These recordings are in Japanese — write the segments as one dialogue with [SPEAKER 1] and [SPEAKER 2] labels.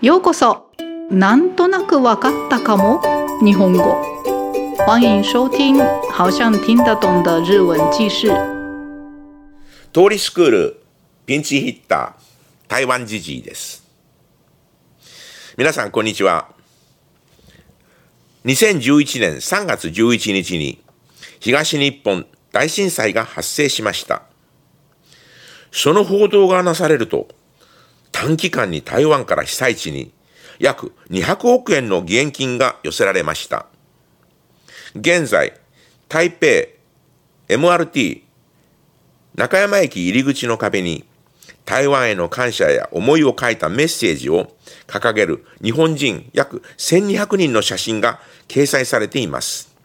[SPEAKER 1] ようこそ。なんとなくわかったかも。日本語。欢迎收听好像听得懂的日文记事
[SPEAKER 2] 通りスクールピンチヒッター台湾じじいです。皆さんこんにちは。2011年3月11日に東日本大震災が発生しました。その報道がなされると短期間に台湾から被災地に約200億円の義援金が寄せられました。現在、台北 MRT 中山駅入り口の壁に台湾への感謝や思いを書いたメッセージを掲げる日本人約1200人の写真が掲載されています。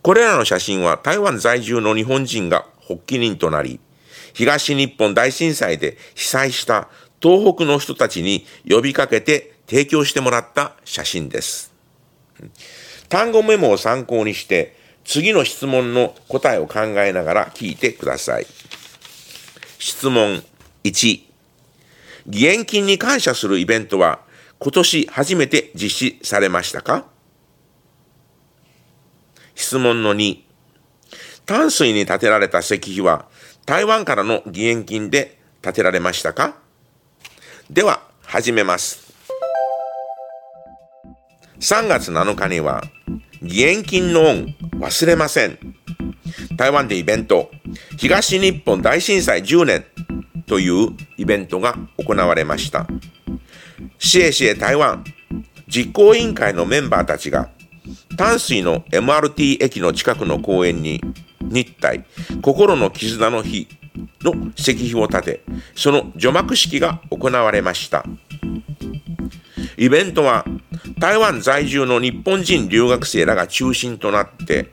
[SPEAKER 2] これらの写真は台湾在住の日本人が発起人となり、東日本大震災で被災した東北の人たちに呼びかけて提供してもらった写真です。単語メモを参考にして、次の質問の答えを考えながら聞いてください。質問1。義援金に感謝するイベントは今年初めて実施されましたか？質問の2。淡水に建てられた石碑は台湾からの義援金で建てられましたか？では、始めます。3月7日には、義援金の恩忘れません。台湾でイベント、東日本大震災10年というイベントが行われました。シエシエ台湾実行委員会のメンバーたちが、淡水の MRT 駅の近くの公園に、日体、心の絆の日の石碑を立て、その除幕式が行われました。イベントは台湾在住の日本人留学生らが中心となって、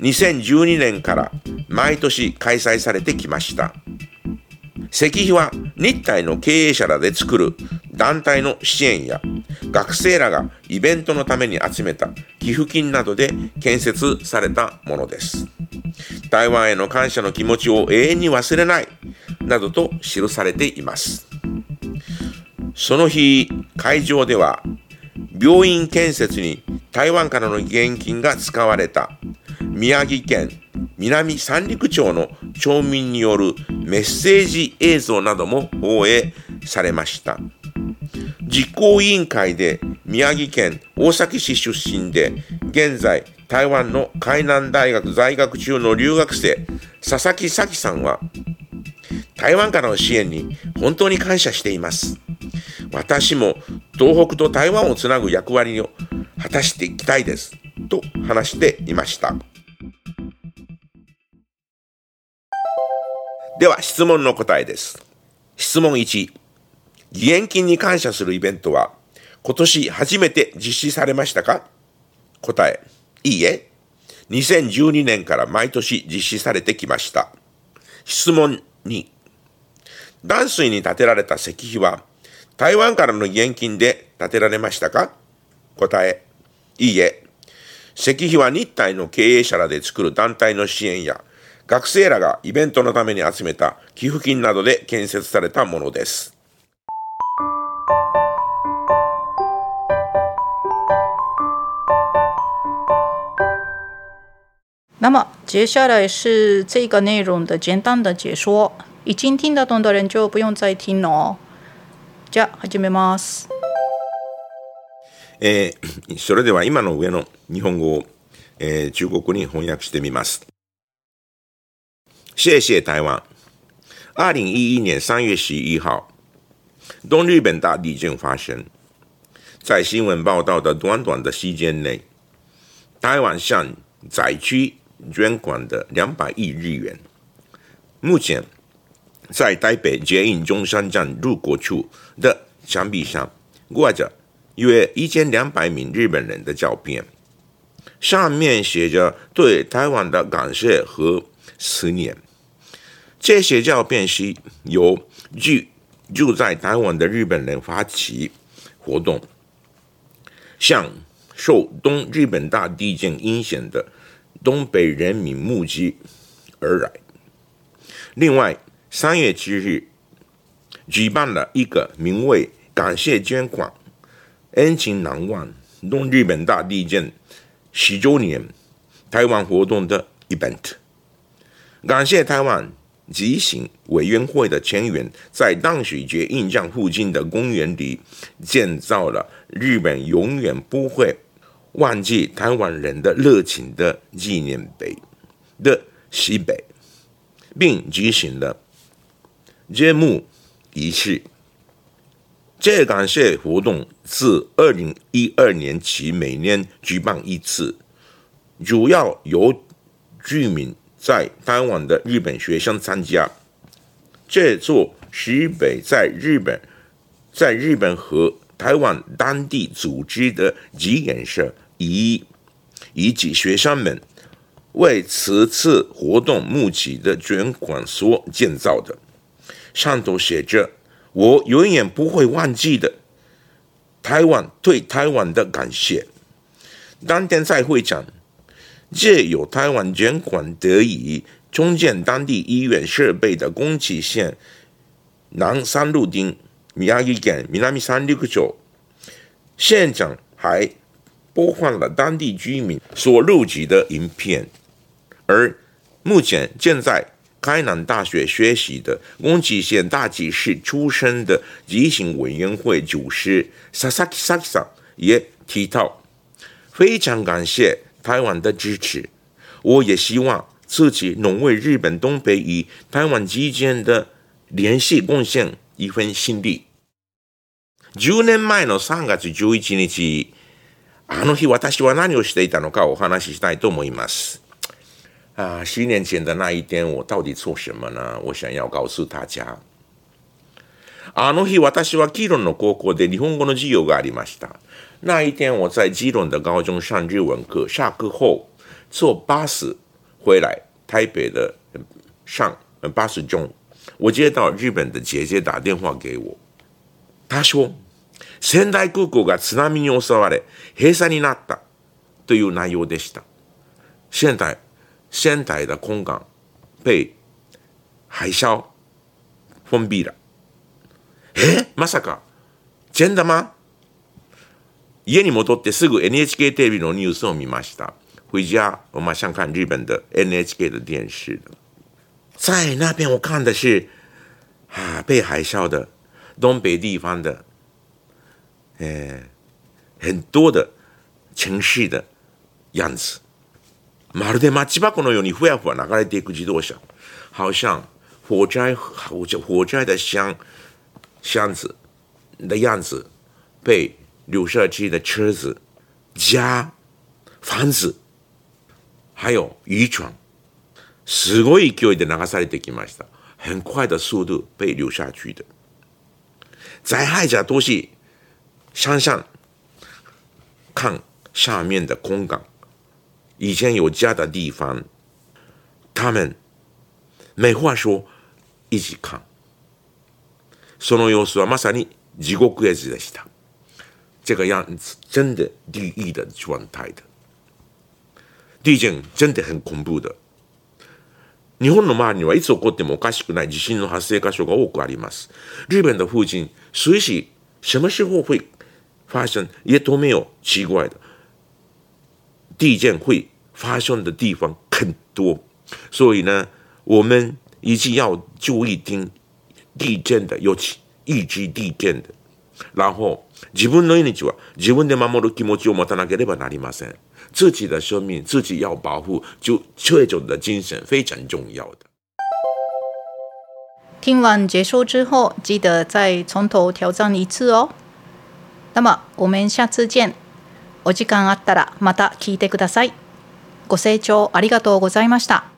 [SPEAKER 2] 2012年から毎年開催されてきました。石碑は日体の経営者らで作る団体の支援や学生らがイベントのために集めた寄付金などで建設されたものです。台湾への感謝の気持ちを永遠に忘れないなどと記されています。その日、会場では病院建設に台湾からの義援金が使われた宮城県南三陸町の町民によるメッセージ映像なども放映されました。実行委員会で宮城県大崎市出身で現在台湾の海南大学在学中の留学生、佐々木咲さんは、台湾からの支援に本当に感謝しています。私も東北と台湾をつなぐ役割を果たしていきたいです。と話していました。では質問の答えです。質問1。義援金に感謝するイベントは今年初めて実施されましたか？答え。いいえ、2012年から毎年実施されてきました。質問2、断水に建てられた石碑は、台湾からの義援金で建てられましたか？答え、いいえ、石碑は日体の経営者らで作る団体の支援や、学生らがイベントのために集めた寄付金などで建設されたものです。
[SPEAKER 1] 那么接下来是这个内容的简单的解说，已经听得懂的人就不用再听了哦。じゃあ始めます。
[SPEAKER 2] えー、それでは今の上の日本語を、えー、中国に翻訳してみます。谢谢台湾。二零一一年三月十一号，东日本大地震发生，在新闻报道的短短的时间内，台湾向灾区捐款的两百亿日元，目前在台北捷运中山站入口处的墙壁上挂着约一千两百名日本人的照片，上面写着对台湾的感谢和思念。这些照片是由居住在台湾的日本人发起活动，向受东日本大地震影响的。东北人民募集而来。另外，三月七日举办了一个名为感谢捐款，恩情难忘。东日本大地震十周年台湾活动的 event，感谢台湾执行委员会的成员在淡水节印象附近的公园里建造了日本永远不会忘记台湾人的热情的纪念碑的西北，并举行了揭幕仪式。这感谢活动自二零一二年起每年举办一次，主要由居民在台湾的日本学生参加。这座西北在日本，在日本和台湾当地组织的集演社以以及学生们为此次活动募集的捐款所建造的，上头写着。我永远不会忘记的，台湾对台湾的感谢。当天在会场，借由台湾捐款得以重建当地医院设备的宫崎县南三路町宮城県南三陸町，县长还播放了当地居民所录制的影片，而目前正在。开南大学学习的宫崎县大崎市出身的执行委员会主席 Sasaki Saki 也提到，非常感谢台湾的支持，我也希望自己能为日本东北与台湾之间的联系贡献一份心力。十年前の3月11日、あの日私は何をしていたのかお話ししたいと思います。啊，十年前的那一天，我到底做什么呢？我想要告诉大家。あの日、私は基隆の高校で日本語の授業がありました。那一天，我在基隆的高中上日文课，下课后坐巴士回来台北的上巴士中，我接到日本的姐姐打电话给我，她说仙台空港が津波に襲われ閉鎖になったという内容でした。现在。仙台的空港被海啸封闭了。え？まさか真的吗家に戻ってすぐ NHK テレビのニュースを見ました。回家我马上看日本的 NHK 的电视在那边我看的是啊被海啸的东北地方的，呃很多的城市的样子。まるでマッチ箱のようにふやふや流れていく自動車。好像火灾火火灾的箱箱子的样子，被留下去的车子、家、房子，还有渔船，すごい勢いで流されてきました。很快的速度被流下去的。灾害者都是想想看下面的空港。以前有家的地方，他们没话说，一起看。その様子はまさに地獄絵図でした。这个样子真的地狱的状态的。地震真的很恐怖的。日本の周りにはいつ起こってもおかしくない地震の発生箇所が多くあります。日本的附近随时什么时候会发生也都没有奇怪的。地震会发生的地方很多，所以呢，我们一定要注意听地震的，尤其一级地震的。然后，自分の命は自分で守る気持ちを持たなければなりません。自己的生命自己要保护，就这种的精神非常重要的。
[SPEAKER 1] 听完结束之后，记得再从头挑战一次哦。 那么，我们下次见。お時間あったらまた聞いてください。ご清聴ありがとうございました。